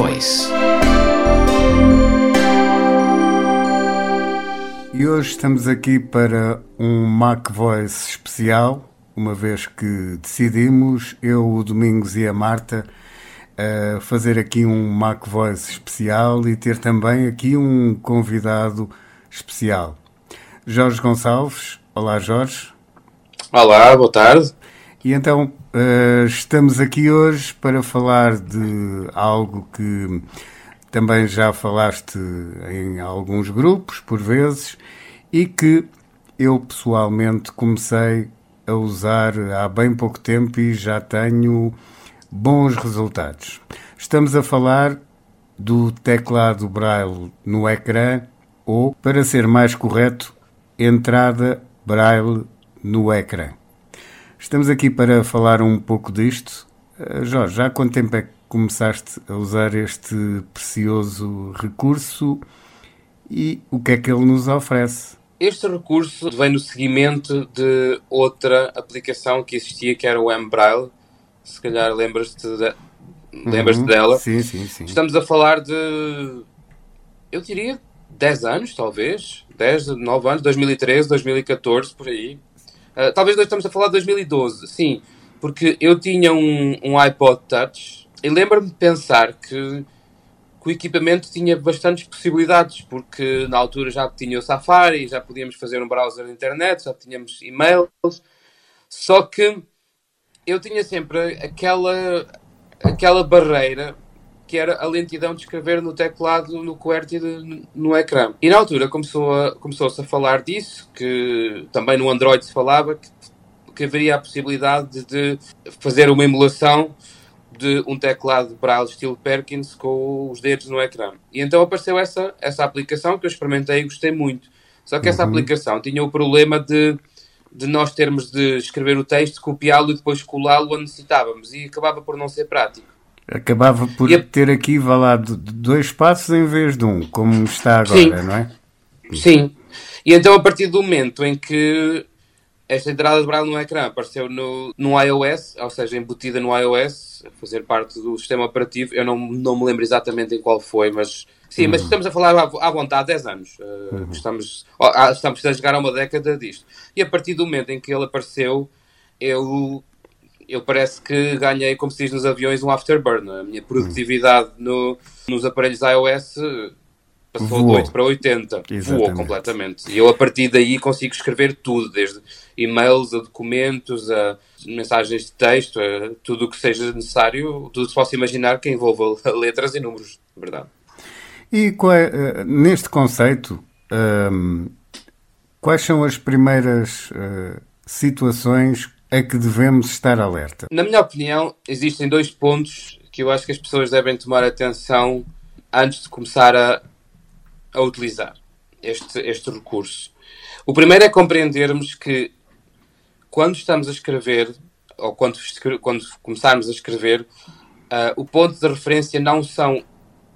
Voice. E hoje estamos aqui para um Mac Voice especial, uma vez que decidimos, eu, o Domingos e a Marta, a fazer aqui um Mac Voice especial e ter também aqui um convidado especial. Jorge Gonçalves. Olá, Jorge. Olá, boa tarde. E então uh, estamos aqui hoje para falar de algo que também já falaste em alguns grupos, por vezes, e que eu pessoalmente comecei a usar há bem pouco tempo e já tenho bons resultados. Estamos a falar do teclado Braille no ecrã ou, para ser mais correto, entrada Braille no ecrã. Estamos aqui para falar um pouco disto. Eh, Jorge, já há quanto tempo é que começaste a usar este precioso recurso e o que é que ele nos oferece? Este recurso vem no seguimento de outra aplicação que existia, que era o M-Braille. Se calhar lembras-te de, lembras uhum, dela. Sim, sim, sim. Estamos a falar de, eu diria, 10 anos, talvez. 10, 9 anos, 2013, 2014, por aí. Uh, talvez nós estamos a falar de 2012, sim, porque eu tinha um, um iPod Touch e lembro-me de pensar que, que, o equipamento tinha bastantes possibilidades, porque na altura já tinha o Safari, já podíamos fazer um browser de internet, já tínhamos e-mails, só que eu tinha sempre aquela, aquela barreira que era a lentidão de escrever no teclado, no QWERTY, no ecrã. E na altura começou-se a, começou a falar disso, que também no Android se falava, que, que haveria a possibilidade de fazer uma emulação de um teclado Braille estilo Perkins com os dedos no ecrã. E então apareceu essa, essa aplicação que eu experimentei e gostei muito. Só que essa uhum. aplicação tinha o problema de, de nós termos de escrever o texto, copiá-lo e depois colá-lo onde necessitávamos. E acabava por não ser prático. Acabava por ter aqui, vá lá, dois passos em vez de um, como está agora, Sim. não é? Sim. E então, a partir do momento em que esta entrada de braille no ecrã apareceu no, no iOS, ou seja, embutida no iOS, a fazer parte do sistema operativo, eu não, não me lembro exatamente em qual foi, mas sim, uhum. mas estamos a falar à, à vontade, 10 anos. Uh, uhum. Estamos, estamos a chegar a uma década disto. E a partir do momento em que ele apareceu, eu eu parece que ganhei, como se diz nos aviões, um afterburn. A minha produtividade no, nos aparelhos iOS passou Voou. de 8 para 80. Exatamente. Voou completamente. E eu, a partir daí, consigo escrever tudo, desde e-mails a documentos, a mensagens de texto, a tudo o que seja necessário, tudo que se possa imaginar que envolva letras e números, verdade. E é, neste conceito, um, quais são as primeiras uh, situações a que devemos estar alerta? Na minha opinião, existem dois pontos que eu acho que as pessoas devem tomar atenção antes de começar a, a utilizar este, este recurso. O primeiro é compreendermos que quando estamos a escrever, ou quando, quando começarmos a escrever, uh, o ponto de referência não são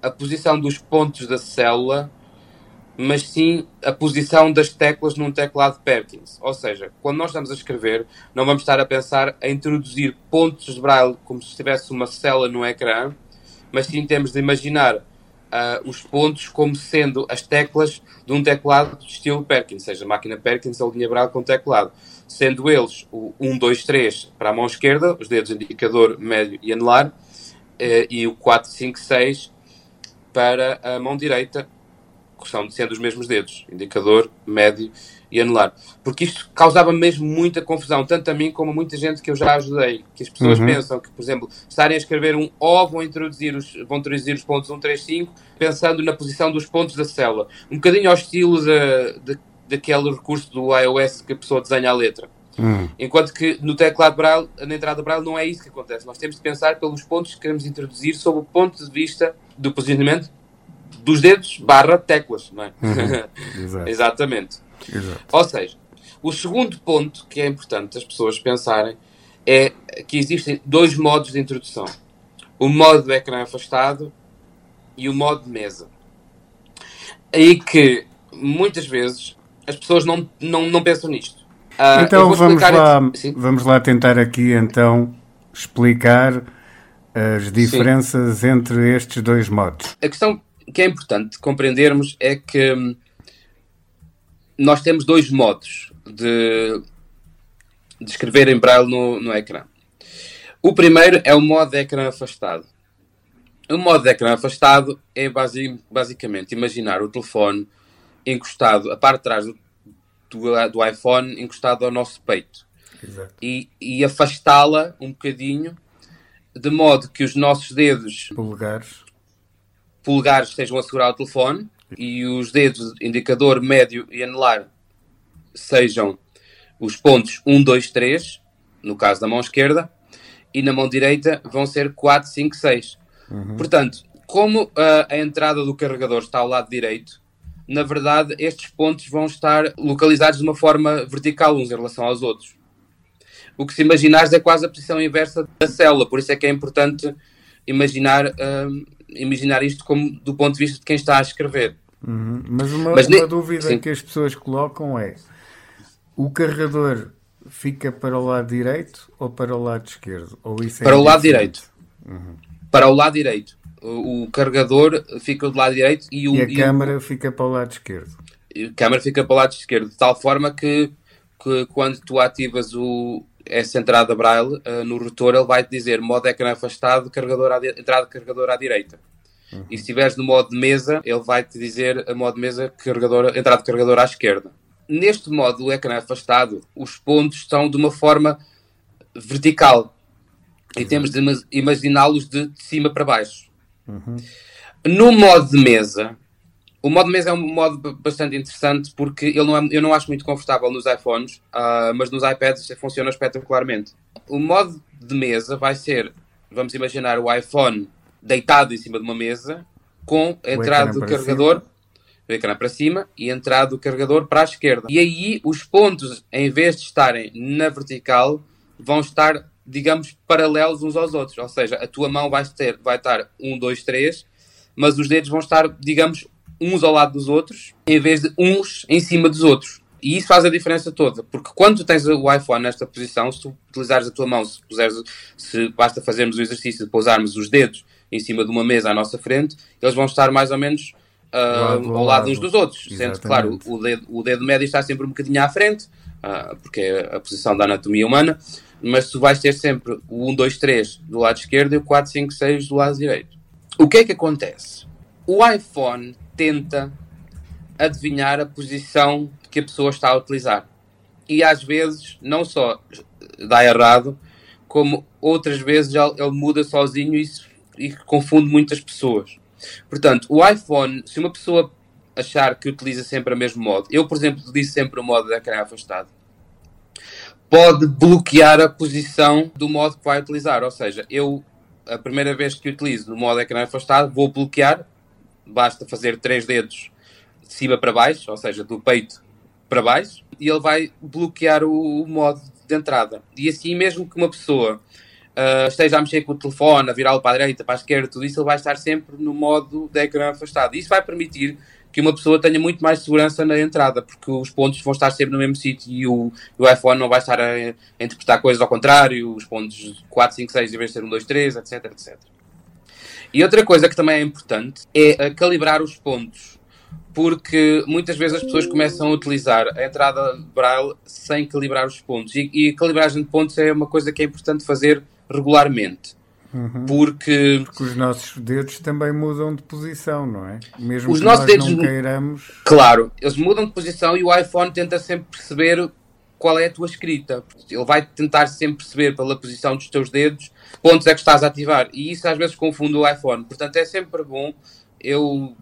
a posição dos pontos da célula, mas sim a posição das teclas num teclado Perkins. Ou seja, quando nós estamos a escrever, não vamos estar a pensar em introduzir pontos de braille como se estivesse uma célula no ecrã, mas sim temos de imaginar uh, os pontos como sendo as teclas de um teclado de estilo Perkins, seja máquina Perkins ou linha braille com teclado. Sendo eles o 1, 2, 3 para a mão esquerda, os dedos indicador, médio e anelar, uh, e o 4, 5, 6 para a mão direita, são sendo os mesmos dedos, indicador, médio e anular. Porque isto causava mesmo muita confusão, tanto a mim como a muita gente que eu já ajudei. Que as pessoas uhum. pensam que, por exemplo, estarem a escrever um O vão introduzir os, vão introduzir os pontos 1, 3, 5, pensando na posição dos pontos da célula. Um bocadinho ao estilo de, de, daquele recurso do iOS que a pessoa desenha a letra. Uhum. Enquanto que no teclado Braille, na entrada Braille, não é isso que acontece. Nós temos de pensar pelos pontos que queremos introduzir sob o ponto de vista do posicionamento dos dedos barra teclas, não é? Uhum. Exatamente. Exato. Ou seja, o segundo ponto que é importante as pessoas pensarem é que existem dois modos de introdução. O modo do ecrã afastado e o modo de mesa. Aí que muitas vezes as pessoas não, não, não pensam nisto. Uh, então vamos lá, vamos lá tentar aqui então explicar as diferenças Sim. entre estes dois modos? A questão que é importante compreendermos é que hum, nós temos dois modos de, de escrever em braille no, no ecrã. O primeiro é o modo de ecrã afastado. O modo de ecrã afastado é basic, basicamente imaginar o telefone encostado, a parte de trás do, do, do iPhone encostado ao nosso peito. Exato. E, e afastá-la um bocadinho de modo que os nossos dedos polegares, polegares estejam a segurar o telefone e os dedos indicador, médio e anelar sejam os pontos 1, 2, 3, no caso da mão esquerda, e na mão direita vão ser 4, 5, 6. Uhum. Portanto, como a, a entrada do carregador está ao lado direito, na verdade estes pontos vão estar localizados de uma forma vertical uns em relação aos outros o que se imaginares é quase a posição inversa da célula, por isso é que é importante imaginar, uh, imaginar isto como do ponto de vista de quem está a escrever. Uhum. Mas uma, Mas uma dúvida Sim. que as pessoas colocam é o carregador fica para o lado direito ou para o lado esquerdo? Ou isso é para o lado direito. Uhum. Para o lado direito. O, o, carregador fica do lado direito e, o, e a e câmara o, fica para o lado esquerdo. A câmara fica para o lado esquerdo, de tal forma que, que quando tu ativas o, essa entrada braille, uh, no rotor ele vai te dizer modo ecrã afastado, carregador à entrada carregador à direita. Uhum. E se estiveres no modo de mesa, ele vai te dizer a modo de mesa, carregador, entrada de carregador à esquerda. Neste modo, o ecrã afastado, os pontos estão de uma forma vertical. E uhum. temos de imaginá-los de cima para baixo. Uhum. No modo de mesa, o modo mesa é um modo bastante interessante porque ele não é, eu não acho muito confortável nos iPhones, uh, mas nos iPads funciona espetacularmente. O modo de mesa vai ser, vamos imaginar o iPhone deitado em cima de uma mesa com a entrada do carregador, cima. o ecrã para cima e a entrada do carregador para a esquerda. E aí os pontos, em vez de estarem na vertical, vão estar, digamos, paralelos uns aos outros. Ou seja, a tua mão vai, ter, vai estar 1, 2, 3, mas os dedos vão estar, digamos, uns ao lado dos outros, em vez de uns em cima dos outros. E isso faz a diferença toda, porque quando tu tens o iPhone nesta posição, se tu utilizares a tua mão, se, puseres, se basta fazermos o exercício de pousarmos os dedos em cima de uma mesa à nossa frente, eles vão estar mais ou menos uh, lado, ao lado uns dos outros. Exatamente. Sendo que, claro, o dedo, o dedo médio está sempre um bocadinho à frente, uh, porque é a posição da anatomia humana, mas tu vais ter sempre o 1, 2, 3 do lado esquerdo e o 4, 5, 6 do lado direito. O que é que acontece? O iPhone tenta adivinhar a posição que a pessoa está a utilizar. E às vezes, não só dá errado, como outras vezes ele, muda sozinho e, e confunde muitas pessoas. Portanto, o iPhone, se uma pessoa achar que utiliza sempre o mesmo modo, eu, por exemplo, disse sempre o modo de ecrã afastado, pode bloquear a posição do modo que vai utilizar. Ou seja, eu, a primeira vez que utilizo no modo ecrã afastado, vou bloquear basta fazer três dedos de cima para baixo, ou seja, do peito para baixo, e ele vai bloquear o, o modo de entrada. E assim, mesmo que uma pessoa uh, esteja a mexer com o telefone, a virá-lo para a direita, para a esquerda, tudo isso, ele vai estar sempre no modo de ecrã afastado. Isso vai permitir que uma pessoa tenha muito mais segurança na entrada, porque os pontos vão estar sempre no mesmo sítio e o, o iPhone não vai estar a, a, interpretar coisas ao contrário, os pontos 4, 5, 6 em vez de ser 1, 2, 3, etc, etc. E outra coisa que também é importante é calibrar os pontos. Porque muitas vezes as pessoas começam a utilizar a entrada braille sem calibrar os pontos. E, e a calibragem de pontos é uma coisa que é importante fazer regularmente. Uhum. Porque... Porque os nossos dedos também mudam de posição, não é? Mesmo os que nossos nós dedos não queiramos. Claro, eles mudam de posição e o iPhone tenta sempre perceber qual é a tua escrita. Ele vai tentar sempre perceber pela posição dos teus dedos pontos é que estás a ativar. E isso às vezes confunde o iPhone. Portanto, é sempre bom. Eu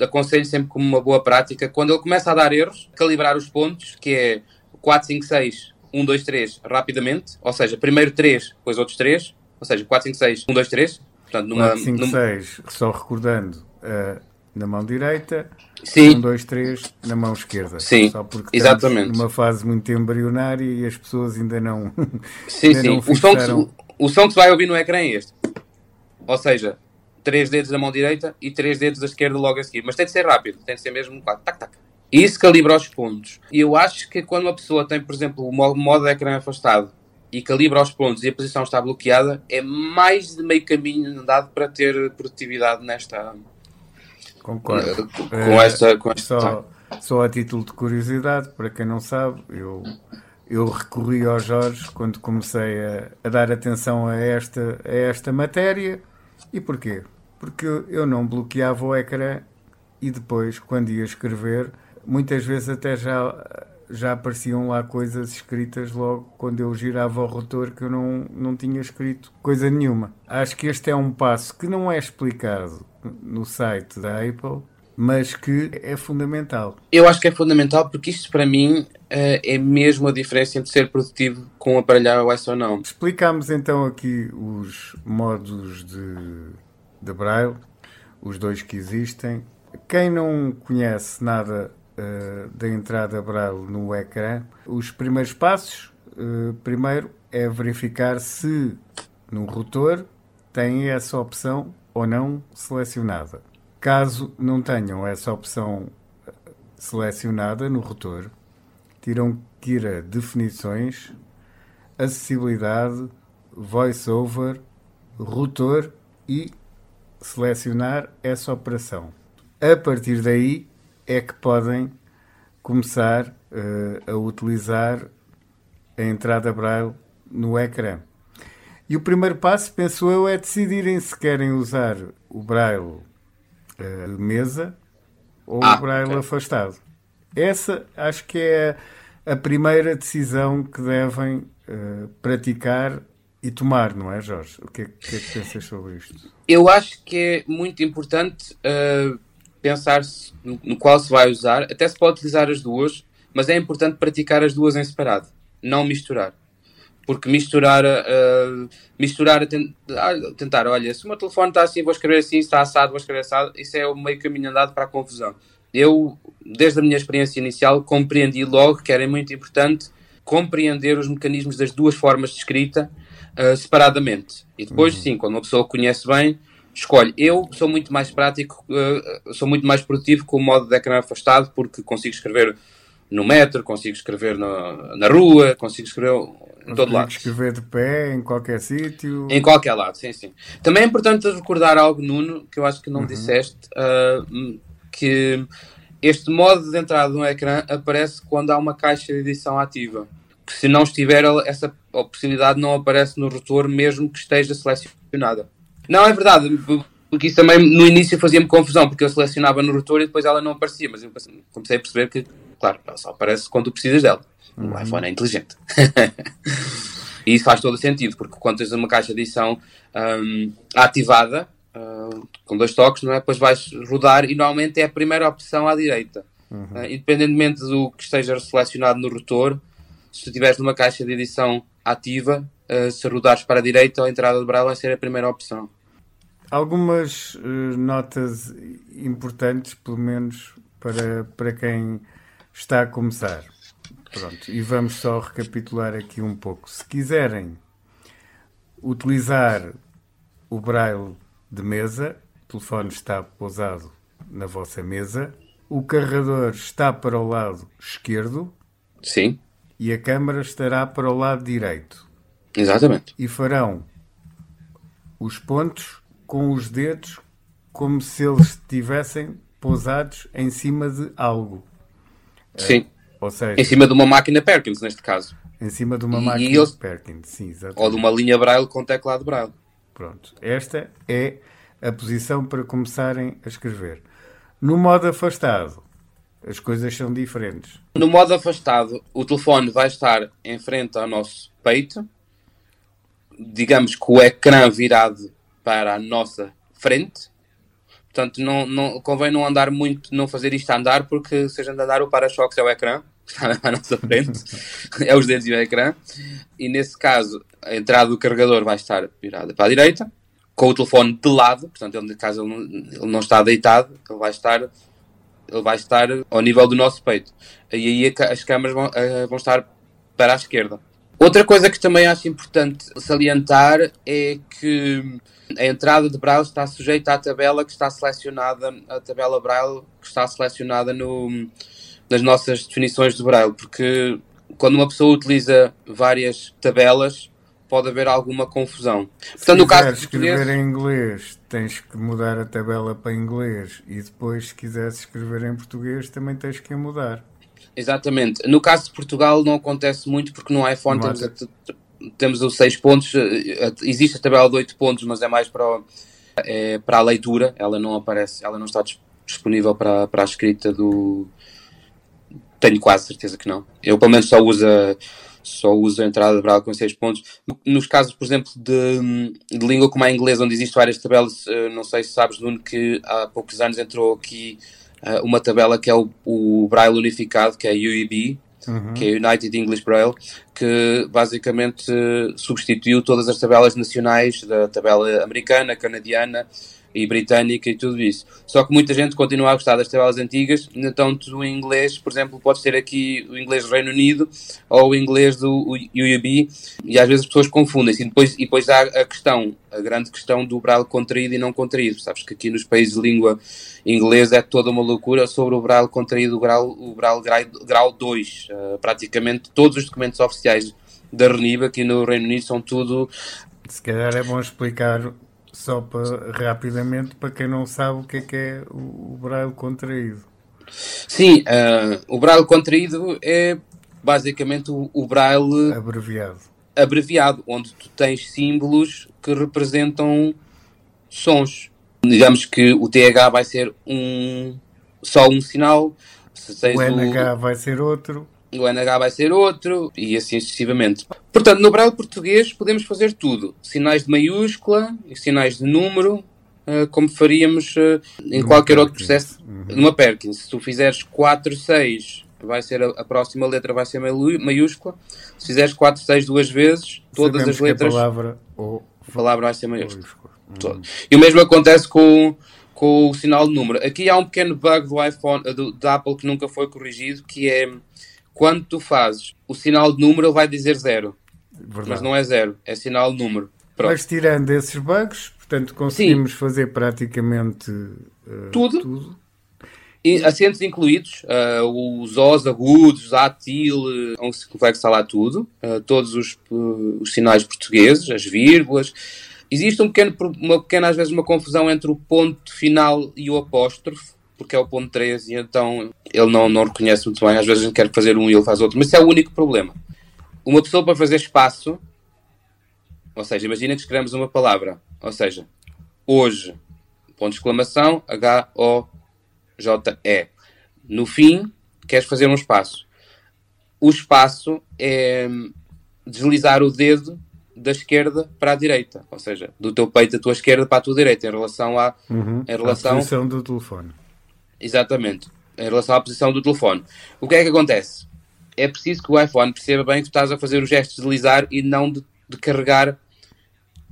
aconselho sempre como uma boa prática, quando ele começa a dar erros, calibrar os pontos, que é 4, 5, 6, 1, 2, 3, rapidamente. Ou seja, primeiro 3, depois outros 3. Ou seja, 4, 5, 6, 1, 2, 3. Portanto, numa, 4, 5, numa... 6, só recordando, uh, na mão direita. Sim. 1, 2, 3 na mão esquerda. Sim, Só porque exatamente. numa fase muito embrionária e as pessoas ainda não. Sim, ainda sim. Não o, som que, o som que se vai ouvir no ecrã é este. Ou seja, três dedos da mão direita e três dedos da esquerda logo a seguir. Mas tem de ser rápido, tem de ser mesmo tac, tac. E isso calibra os pontos. E eu acho que quando uma pessoa tem, por exemplo, o modo de ecrã afastado e calibra os pontos e a posição está bloqueada, é mais de meio caminho andado para ter produtividade nesta. Concordo. Com, é, esta, com esta. Só, só a título de curiosidade, para quem não sabe, eu, eu recorri ao Jorge quando comecei a, a dar atenção a esta, a esta matéria. E porquê? Porque eu não bloqueava o ecrã e depois, quando ia escrever, muitas vezes até já já apareciam lá coisas escritas logo quando eu girava o rotor que eu não, não tinha escrito coisa nenhuma. Acho que este é um passo que não é explicado no site da Apple, mas que é fundamental. Eu acho que é fundamental porque isto para mim eh, é mesmo a diferença entre ser produtivo com um aparelho iOS ou não. Explicámos então aqui os modos de, de Braille, os dois que existem. Quem não conhece nada uh, da entrada Braille no ecrã. Os primeiros passos, uh, primeiro, é verificar se no rotor tem essa opção ou não selecionada. Caso não tenham essa opção eh, selecionada no rotor, terão que ir a definições, acessibilidade, voiceover, rotor e selecionar essa operação. A partir daí, é que podem começar uh, a utilizar a entrada Braille no ecrã. E o primeiro passo, penso eu, é decidirem se querem usar o Braille uh, mesa ou ah, o Braille okay. afastado. Essa acho que é a primeira decisão que devem uh, praticar e tomar, não é, Jorge? O que é, que, é que pensas sobre isto? Eu acho que é muito importante uh, pensar no, no, qual se vai usar. Até se pode utilizar as duas, mas é importante praticar as duas em separado, não misturar. Porque misturar, uh, misturar a, a tentar, olha, se o meu telefone está assim, vou escrever assim, está assado, vou escrever assado, isso é o meio caminho andado para a confusão. Eu, desde a minha experiência inicial, compreendi logo que era muito importante compreender os mecanismos das duas formas de escrita uh, separadamente. E depois, uhum. sim, quando uma pessoa conhece bem, escolhe. Eu sou muito mais prático, uh, sou muito mais produtivo com o modo de ecrã afastado, porque consigo escrever no metro, consigo escrever na, na rua, consigo escrever em todo lado. escrever de pé, em qualquer sítio. Em qualquer lado, sim, sim. Também é importante recordar algo, Nuno, que eu acho que não uhum. disseste, uh, que este modo de entrada no ecrã aparece quando há uma caixa de edição ativa. Que se não estiver, essa possibilidade não aparece no rotor, mesmo que esteja selecionada. Não, é verdade, porque isso também no início fazia-me confusão, porque eu selecionava no rotor e depois ela não aparecia, mas eu comecei a perceber que, claro, ela só aparece quando tu precisas dela. Uhum. O iPhone é inteligente. e isso faz todo o sentido, porque quando tens uma caixa de edição um, ativada, uh, com dois toques, não é? depois vais rodar e normalmente é a primeira opção à direita. Uhum. Uh, independentemente do que esteja selecionado no rotor, se tu estiveres numa caixa de edição ativa, uh, se rodares para a direita, a entrada de braille vai ser a primeira opção algumas uh, notas importantes, pelo menos para, para quem está a começar. Pronto, e vamos só recapitular aqui um pouco. Se quiserem utilizar o braille de mesa, o telefone está pousado na vossa mesa, o carregador está para o lado esquerdo. Sim. E a câmara estará para o lado direito. Exatamente. E farão os pontos com os dedos como se eles estivessem pousados em cima de algo. Sim. Ou seja, em cima de uma máquina Perkins, neste caso. Em cima de uma e máquina eles... Perkins, sim, exatamente. Ou de uma linha Braille com teclado Braille. Pronto. Esta é a posição para começarem a escrever. No modo afastado, as coisas são diferentes. No modo afastado, o telefone vai estar em frente ao nosso peito, digamos que o ecrã virado para a nossa frente. Portanto, não, não, convém não andar muito, não fazer isto a andar, porque se a gente andar, o para-choques é o ecrã, está à nossa frente, é os dedos e o ecrã. E nesse caso, a entrada do carregador vai estar virada para a direita, com o telefone de lado, portanto, ele, caso ele não, está deitado, ele vai estar ele vai estar ao nível do nosso peito. E aí as câmaras vão, uh, vão estar para a esquerda. Outra coisa que também acho importante salientar é que a entrada de Braille está sujeita à tabela que está selecionada, a tabela Braille que está selecionada no, nas nossas definições de Braille, porque quando uma pessoa utiliza várias tabelas, pode haver alguma confusão. Portanto, no caso escrever português, em inglês, tens que mudar a tabela para inglês e depois, se quiseres escrever em português, também tens que mudar. Exatamente. No caso de Portugal não acontece muito porque no iPhone temos, a, temos os 6 pontos, eh, existe a tabela de 8 pontos, mas é mais para, é, para a leitura, ela não aparece, ela não está disponível para, para a escrita do. Tenho quase certeza que não. Eu pelo menos só uso a, só uso a entrada de braille com 6 pontos. Nos casos, por exemplo, de, de língua como a inglesa, onde existem várias tabelas, eh, não sei se sabes, Nuno, que há poucos anos entrou aqui uma tabela que é o, o Braille unificado, que é UEB, uhum. que é United English Braille, que basicamente substituiu todas as tabelas nacionais da tabela americana, canadiana e britânica e tudo isso. Só que muita gente continua a gostar das tabelas antigas, então tu em inglês, por exemplo, podes ter aqui o inglês do Reino Unido ou o inglês do UAB e às vezes as pessoas confundem-se. E depois, e depois há a questão, a grande questão do braille contraído e não contraído. Sabes que aqui nos países de língua inglesa é toda uma loucura sobre o braille contraído, o braille, o braille grau, grau 2. Uh, praticamente todos os documentos oficiais da RENIB aqui no Reino Unido são tudo se calhar é bom explicar só para, rapidamente, para quem não sabe o que é que é o, o braille contraído. Sim, uh, o braille contraído é basicamente o, o braille abreviado. abreviado, onde tu tens símbolos que representam sons. Digamos que o TH vai ser um só um sinal. o NH o... vai ser outro o NH vai ser outro, e assim sucessivamente. Portanto, no braille português podemos fazer tudo. Sinais de maiúscula, sinais de número, uh, como faríamos uh, em qualquer Perkins. outro processo. Uhum. Numa Perkins, se tu fizeres 4, 6, vai ser a, a, próxima letra vai ser maiúscula. Se fizeres 4, 6 duas vezes, todas Sabemos as letras... a palavra, ou... a palavra vai ser maiúscula. Uhum. E o mesmo acontece com com o sinal de número. Aqui há um pequeno bug do iPhone, do, da Apple que nunca foi corrigido, que é quando tu fazes o sinal de número, ele vai dizer zero. Verdade. Mas não é zero, é sinal de número. Pronto. Mas tirando esses bugs, portanto, conseguimos Sim. fazer praticamente uh, tudo. tudo. E acentos incluídos, uh, os Os agudos, atil, uh, se convexa lá tudo, uh, todos os, os sinais portugueses, as vírgulas. Existe um pequeno, uma pequena, às vezes, uma confusão entre o ponto final e o apóstrofe, porque é o ponto 13 e então ele não, não reconhece muito bem. Às vezes a gente quer fazer um e ele faz outro, mas isso é o único problema. Uma pessoa para fazer espaço, ou seja, imagina que escrevemos uma palavra, ou seja, hoje, ponto de exclamação, H-O-J-E. No fim, queres fazer um espaço. O espaço é deslizar o dedo da esquerda para a direita, ou seja, do teu peito da tua esquerda para a tua direita, em relação à uhum, em relação, à posição do telefone. Exatamente. Em relação à posição do telefone. O que é que acontece? É preciso que o iPhone perceba bem que estás a fazer o gesto de deslizar e não de, de carregar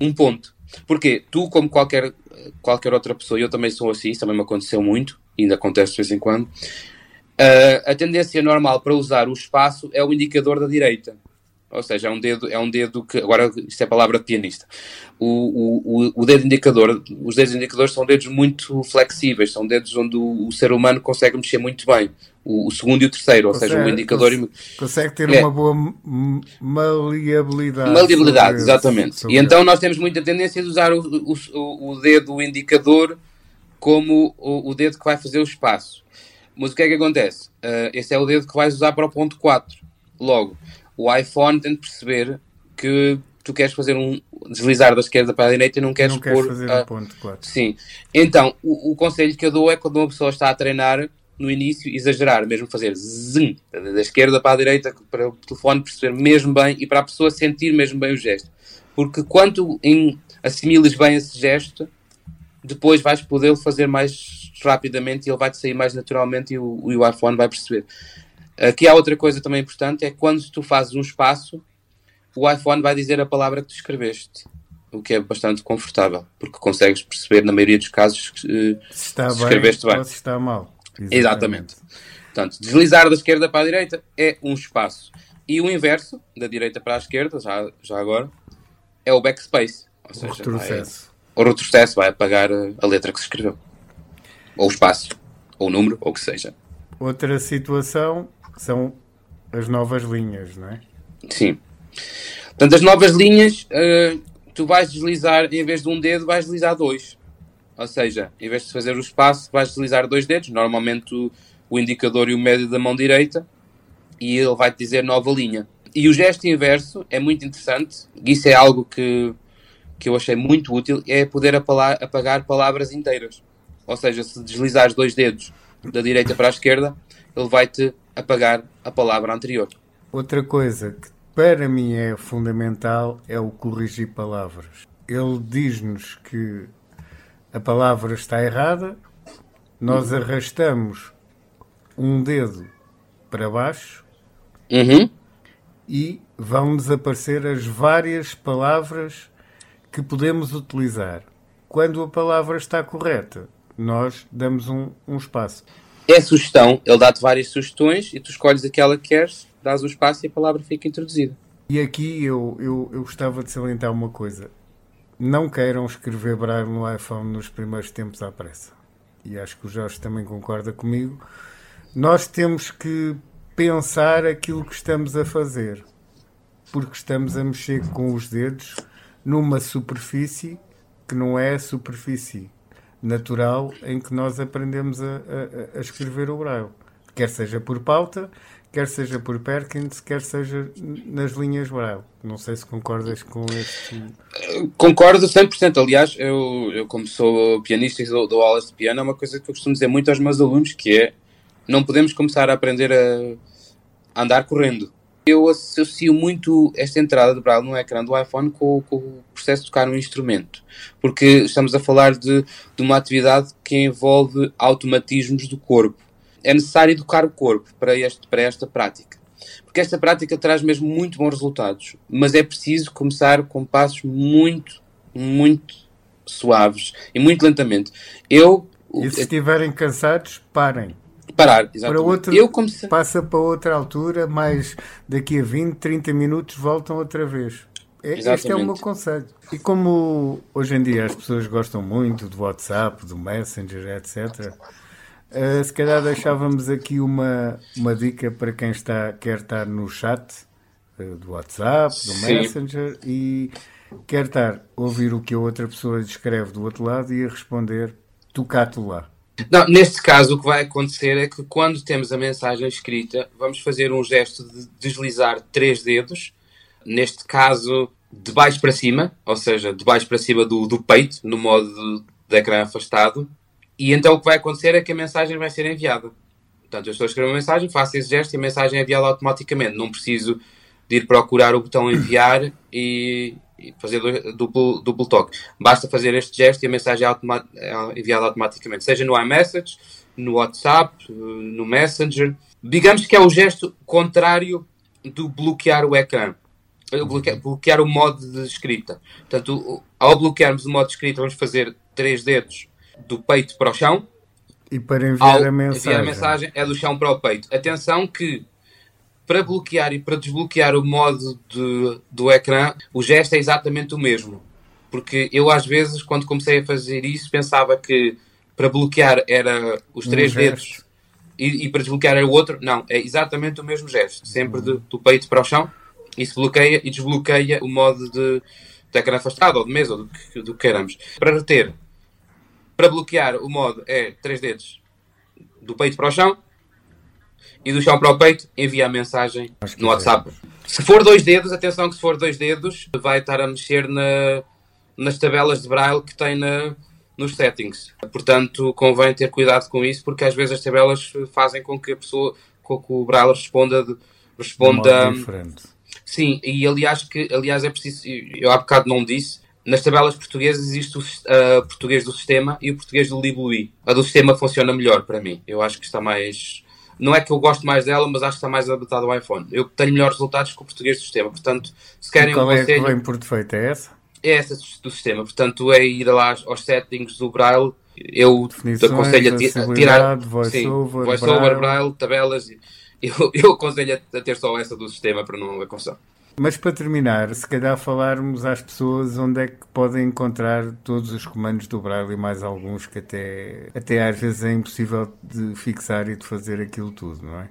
um ponto. Porque tu, como qualquer, qualquer outra pessoa, eu também sou assim, isso também me aconteceu muito, ainda acontece de vez em quando, uh, a tendência normal para usar o espaço é o indicador da direita. Ou seja, é um dedo, é um dedo que. Agora, isto é a palavra de pianista. O, o, o dedo indicador, os dedos indicadores são dedos muito flexíveis, são dedos onde o, o ser humano consegue mexer muito bem. O, o segundo e o terceiro, consegue, ou seja, o indicador. Consegue ter é, uma boa maleabilidade. Maleabilidade, exatamente. E então nós temos muita tendência de usar o, o, o dedo indicador como o, o dedo que vai fazer o espaço. Mas o que é que acontece? Uh, esse é o dedo que vais usar para o ponto 4. Logo, o iPhone tem de perceber que tu queres fazer um deslizar da esquerda para a direita e não queres, não queres pôr, fazer a... um ponto, claro. Sim. Então, o, o, conselho que eu dou é quando uma pessoa está a treinar no início, exagerar, mesmo fazer zim, da esquerda para a direita, para o telefone perceber mesmo bem e para a pessoa sentir mesmo bem o gesto. Porque quando em, assimiles bem esse gesto, depois vais poder fazer mais rapidamente e ele vai-te sair mais naturalmente e o, e o iPhone vai perceber. Aqui há outra coisa também importante, é quando tu fazes um espaço, o iPhone vai dizer a palavra que tu escreveste, o que é bastante confortável, porque consegues perceber na maioria dos casos que se, está se escreveste bem, se está mal. Exatamente. Exatamente. Portanto, deslizar da esquerda para a direita é um espaço. E o inverso, da direita para a esquerda, já, já agora, é o backspace. Ou seja, o retrocesso. Vai, o retrocesso vai apagar a letra que se escreveu. Ou o espaço. Ou o número, ou o que seja. Outra situação são as novas linhas, não é? Sim. Portanto, as novas linhas, uh, tu vais deslizar, em vez de um dedo, vais deslizar dois. Ou seja, em vez de fazer o espaço, vais deslizar dois dedos, normalmente o, o indicador e o médio da mão direita, e ele vai te dizer nova linha. E o gesto inverso é muito interessante, isso é algo que, que eu achei muito útil, é poder apagar palavras inteiras. Ou seja, se deslizares dois dedos da direita para a esquerda, ele vai-te apagar a palavra anterior. Outra coisa que para mim é fundamental é o corrigir palavras. Ele diz-nos que a palavra está errada, nós arrastamos um dedo para baixo uhum. e vão-nos aparecer as várias palavras que podemos utilizar. Quando a palavra está correta, nós damos um, um espaço. É sugestão, ele dá-te várias sugestões e tu escolhes aquela que queres, dás o espaço e a palavra fica introduzida. E aqui eu, eu, eu gostava de salientar uma coisa. Não queiram escrever braille no iPhone nos primeiros tempos à pressa. E acho que o Jorge também concorda comigo. Nós temos que pensar aquilo que estamos a fazer. Porque estamos a mexer com os dedos numa superfície que não é a superfície natural em que nós aprendemos a, a, a escrever o braille. Quer seja por pauta, quer seja por Perkins, quer seja nas linhas braille. Não sei se concordas com este. Concordo 100%. Aliás, eu, eu como sou pianista e dou, dou aulas de piano, é uma coisa que eu costumo dizer muito aos meus alunos, que é não podemos começar a aprender a andar correndo. Eu associo muito esta entrada de braille no ecrã do iPhone com, com, o processo de tocar um instrumento, porque estamos a falar de, de uma atividade que envolve automatismos do corpo. É necessário educar o corpo para, este, para esta prática, porque esta prática traz mesmo muito bons resultados, mas é preciso começar com passos muito, muito suaves e muito lentamente. Eu e se estiverem cansados, parem parar, exatamente. Para outra, eu comecei... Passa para outra altura, mas daqui a 20, 30 minutos voltam outra vez. É, este é o meu conselho. E como hoje em dia as pessoas gostam muito do WhatsApp, do Messenger, etc., uh, eh, se calhar deixávamos aqui uma, uma dica para quem está, quer estar no chat uh, do WhatsApp, do Sim. Messenger e quer estar a ouvir o que a outra pessoa escreve do outro lado e a responder tocato lá. Não, neste caso, o que vai acontecer é que quando temos a mensagem escrita, vamos fazer um gesto de deslizar três dedos, neste caso de baixo para cima, ou seja, de baixo para cima do, do peito, no modo de, ecrã afastado, e então o que vai acontecer é que a mensagem vai ser enviada. Portanto, eu estou a escrever uma mensagem, faço esse gesto e a mensagem é enviada automaticamente. Não preciso de ir procurar o botão enviar e, e fazer duplo, duplo toque. Basta fazer este gesto e a mensagem é, automa é enviada automaticamente, seja no iMessage, no WhatsApp, no Messenger. Digamos que é o gesto contrário do bloquear o ecrã. Bloquear, bloquear o modo de escrita. Portanto, ao bloquearmos o modo de escrita, vamos fazer três dedos do peito para o chão. E para enviar a mensagem. Enviar a mensagem é do chão para o peito. Atenção que para bloquear e para desbloquear o modo de, do ecrã, o gesto é exatamente o mesmo. Porque eu, às vezes, quando comecei a fazer isso, pensava que para bloquear era os três dedos e, e, para desbloquear era o outro. Não, é exatamente o mesmo gesto. Sempre de, do peito para o chão. Isso bloqueia e desbloqueia o modo de, de ecrã afastado, ou de mesa, ou do que, do que queiramos. Para reter, para bloquear o modo é três dedos do peito para o chão e do chão para o peito, envia a mensagem no WhatsApp. Se for dois dedos, atenção que se for dois dedos, vai estar a mexer na, nas tabelas de braille que tem na, nos settings. Portanto, convém ter cuidado com isso, porque às vezes as tabelas fazem com que a pessoa, com que o braille responda, responda. diferente. Sim, e aliás, que, aliás é preciso, eu há bocado não disse, nas tabelas portuguesas existe o uh, português do sistema e o português do Libui. A do sistema funciona melhor para mim. Eu acho que está mais não é que eu gosto mais dela, mas acho que está mais adaptado ao iPhone. Eu tenho melhores resultados que o português do sistema. Portanto, se querem qual um é conselho, que vem por defeito? É essa? É essa do sistema. Portanto, é ir lá aos settings do Braille. Eu aconselho a, tirar voice-over, voice Braille. Braille, tabelas. Eu, eu aconselho a ter só essa do sistema para não confusão. Mas para terminar, se calhar falarmos às pessoas onde é que podem encontrar todos os comandos do Braille e mais alguns que até, até às vezes é impossível de fixar e de fazer aquilo tudo, não é?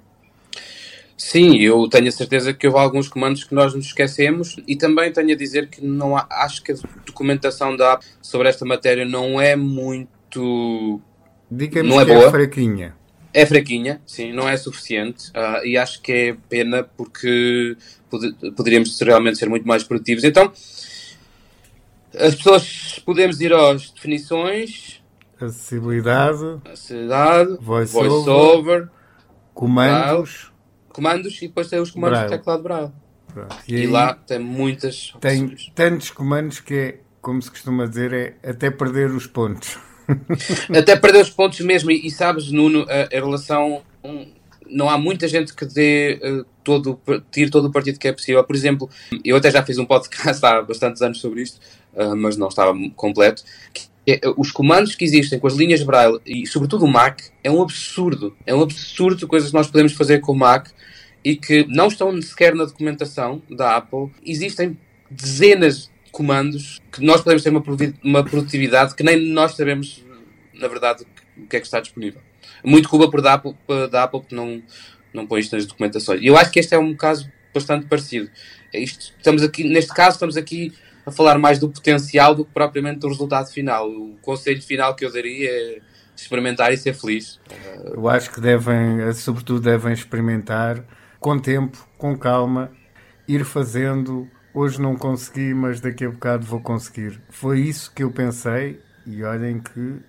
Sim, eu tenho a certeza que houve alguns comandos que nós nos esquecemos e também tenho a dizer que não há, acho que a documentação da app sobre esta matéria não é muito. Digamos não é é boa. é fraquinha. É fraquinha, sim, não é suficiente uh, e acho que é pena porque poderíamos realmente ser muito mais produtivos. Então, as pessoas podemos ir às definições. Acessibilidade. Acessibilidade. Voice-over. Voice comandos comandos e depois tem os comandos Braille. do teclado Braille. E, e, lá tem muitas Tem opções. tantos comandos que é, como se costuma dizer, é até perder os pontos. até perder os pontos mesmo. E, e sabes, Nuno, a, a relação. Um, não há muita gente que dê uh, todo, tire todo o partido que é possível. Por exemplo, eu até já fiz um podcast há bastantes anos sobre isto, uh, mas não estava completo. É, os comandos que existem com as linhas Braille e, sobretudo, o Mac é um absurdo. É um absurdo coisas que nós podemos fazer com o Mac e que não estão sequer na documentação da Apple. Existem dezenas de comandos que nós podemos ter uma, uma produtividade que nem nós sabemos, na verdade, o que é que está disponível. Muito culpa por da Apple, da Apple que não, não põe isto nas documentações. Eu acho que este é um caso bastante parecido. É isto, estamos aqui, neste caso, estamos aqui a falar mais do potencial do que propriamente do resultado final. O conselho final que eu daria é experimentar e ser feliz. Eu acho que devem, sobretudo, devem experimentar com tempo, com calma, ir fazendo. Hoje não consegui, mas daqui a bocado vou conseguir. Foi isso que eu pensei e olhem que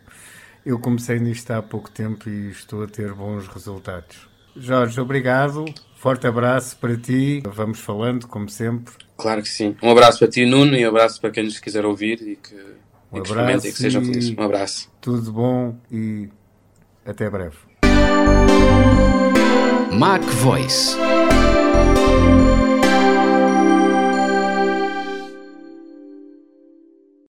eu comecei nisto há pouco tempo e estou a ter bons resultados. Jorge, obrigado. Forte abraço para ti. Vamos falando, como sempre. Claro que sim. Um abraço para ti, Nuno, e um abraço para quem nos quiser ouvir e que, um e que abraço e que sejam felizes. Um abraço. Tudo bom e até breve. Mac Voice